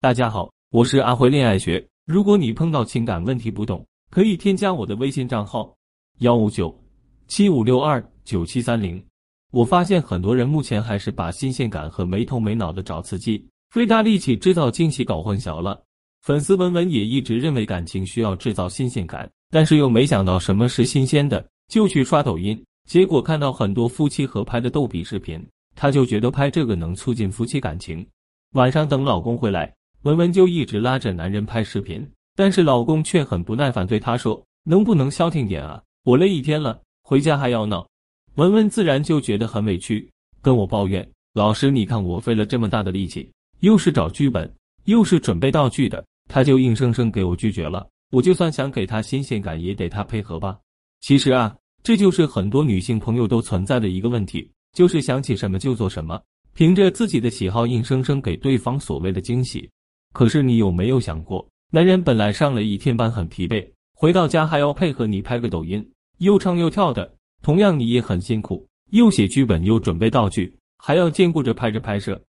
大家好，我是阿辉恋爱学。如果你碰到情感问题不懂，可以添加我的微信账号幺五九七五六二九七三零。我发现很多人目前还是把新鲜感和没头没脑的找刺激、费大力气制造惊喜搞混淆了。粉丝文文也一直认为感情需要制造新鲜感，但是又没想到什么是新鲜的，就去刷抖音，结果看到很多夫妻合拍的逗比视频，他就觉得拍这个能促进夫妻感情。晚上等老公回来。文文就一直拉着男人拍视频，但是老公却很不耐烦对她说：“能不能消停点啊？我累一天了，回家还要闹。”文文自然就觉得很委屈，跟我抱怨：“老师，你看我费了这么大的力气，又是找剧本，又是准备道具的，他就硬生生给我拒绝了。我就算想给他新鲜感，也得他配合吧。”其实啊，这就是很多女性朋友都存在的一个问题，就是想起什么就做什么，凭着自己的喜好硬生生给对方所谓的惊喜。可是你有没有想过，男人本来上了一天班很疲惫，回到家还要配合你拍个抖音，又唱又跳的，同样你也很辛苦，又写剧本又准备道具，还要兼顾着拍着拍摄。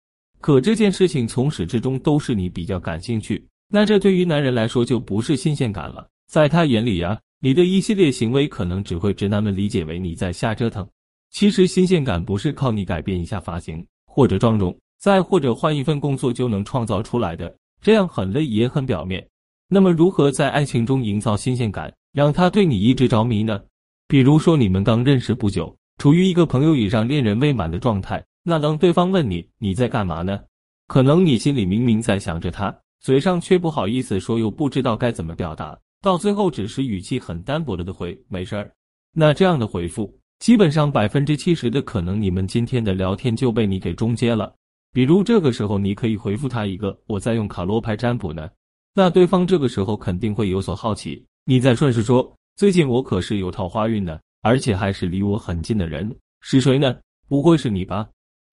可这件事情从始至终都是你比较感兴趣，那这对于男人来说就不是新鲜感了。在他眼里呀，你的一系列行为可能只会直男们理解为你在瞎折腾。其实新鲜感不是靠你改变一下发型或者妆容，再或者换一份工作就能创造出来的。这样很累也很表面。那么，如何在爱情中营造新鲜感，让他对你一直着迷呢？比如说，你们刚认识不久，处于一个朋友以上、恋人未满的状态，那当对方问你你在干嘛呢？可能你心里明明在想着他，嘴上却不好意思说，又不知道该怎么表达，到最后只是语气很单薄的的回没事儿。那这样的回复，基本上百分之七十的可能，你们今天的聊天就被你给终结了。比如这个时候，你可以回复他一个“我在用卡罗牌占卜呢”，那对方这个时候肯定会有所好奇。你再顺势说：“最近我可是有桃花运呢，而且还是离我很近的人，是谁呢？不会是你吧？”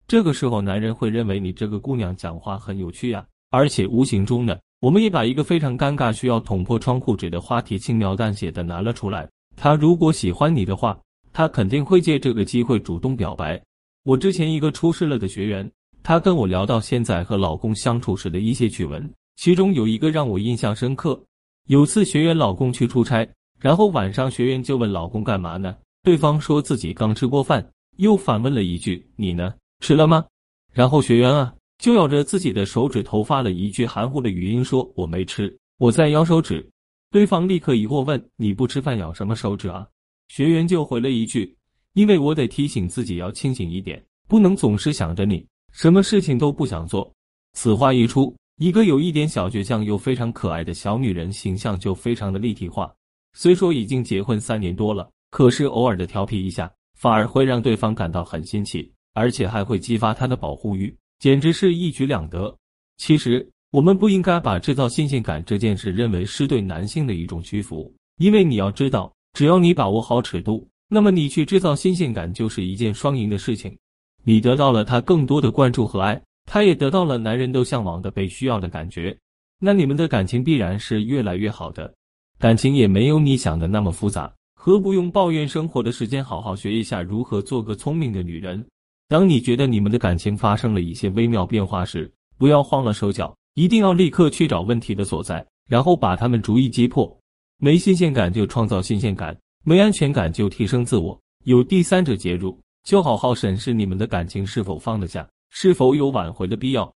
这个时候，男人会认为你这个姑娘讲话很有趣呀，而且无形中呢，我们也把一个非常尴尬、需要捅破窗户纸的话题轻描淡写的拿了出来。他如果喜欢你的话，他肯定会借这个机会主动表白。我之前一个出事了的学员。她跟我聊到现在和老公相处时的一些趣闻，其中有一个让我印象深刻。有次学员老公去出差，然后晚上学员就问老公干嘛呢？对方说自己刚吃过饭，又反问了一句：“你呢？吃了吗？”然后学员啊就咬着自己的手指头发了一句含糊的语音说：“我没吃，我在咬手指。”对方立刻疑惑问：“你不吃饭咬什么手指啊？”学员就回了一句：“因为我得提醒自己要清醒一点，不能总是想着你。”什么事情都不想做。此话一出，一个有一点小倔强又非常可爱的小女人形象就非常的立体化。虽说已经结婚三年多了，可是偶尔的调皮一下，反而会让对方感到很新奇，而且还会激发他的保护欲，简直是一举两得。其实，我们不应该把制造新鲜感这件事认为是对男性的一种屈服，因为你要知道，只要你把握好尺度，那么你去制造新鲜感就是一件双赢的事情。你得到了他更多的关注和爱，他也得到了男人都向往的被需要的感觉，那你们的感情必然是越来越好的。感情也没有你想的那么复杂，何不用抱怨生活的时间好好学一下如何做个聪明的女人？当你觉得你们的感情发生了一些微妙变化时，不要慌了手脚，一定要立刻去找问题的所在，然后把他们逐一击破。没新鲜感就创造新鲜感，没安全感就提升自我，有第三者介入。就好好审视你们的感情是否放得下，是否有挽回的必要。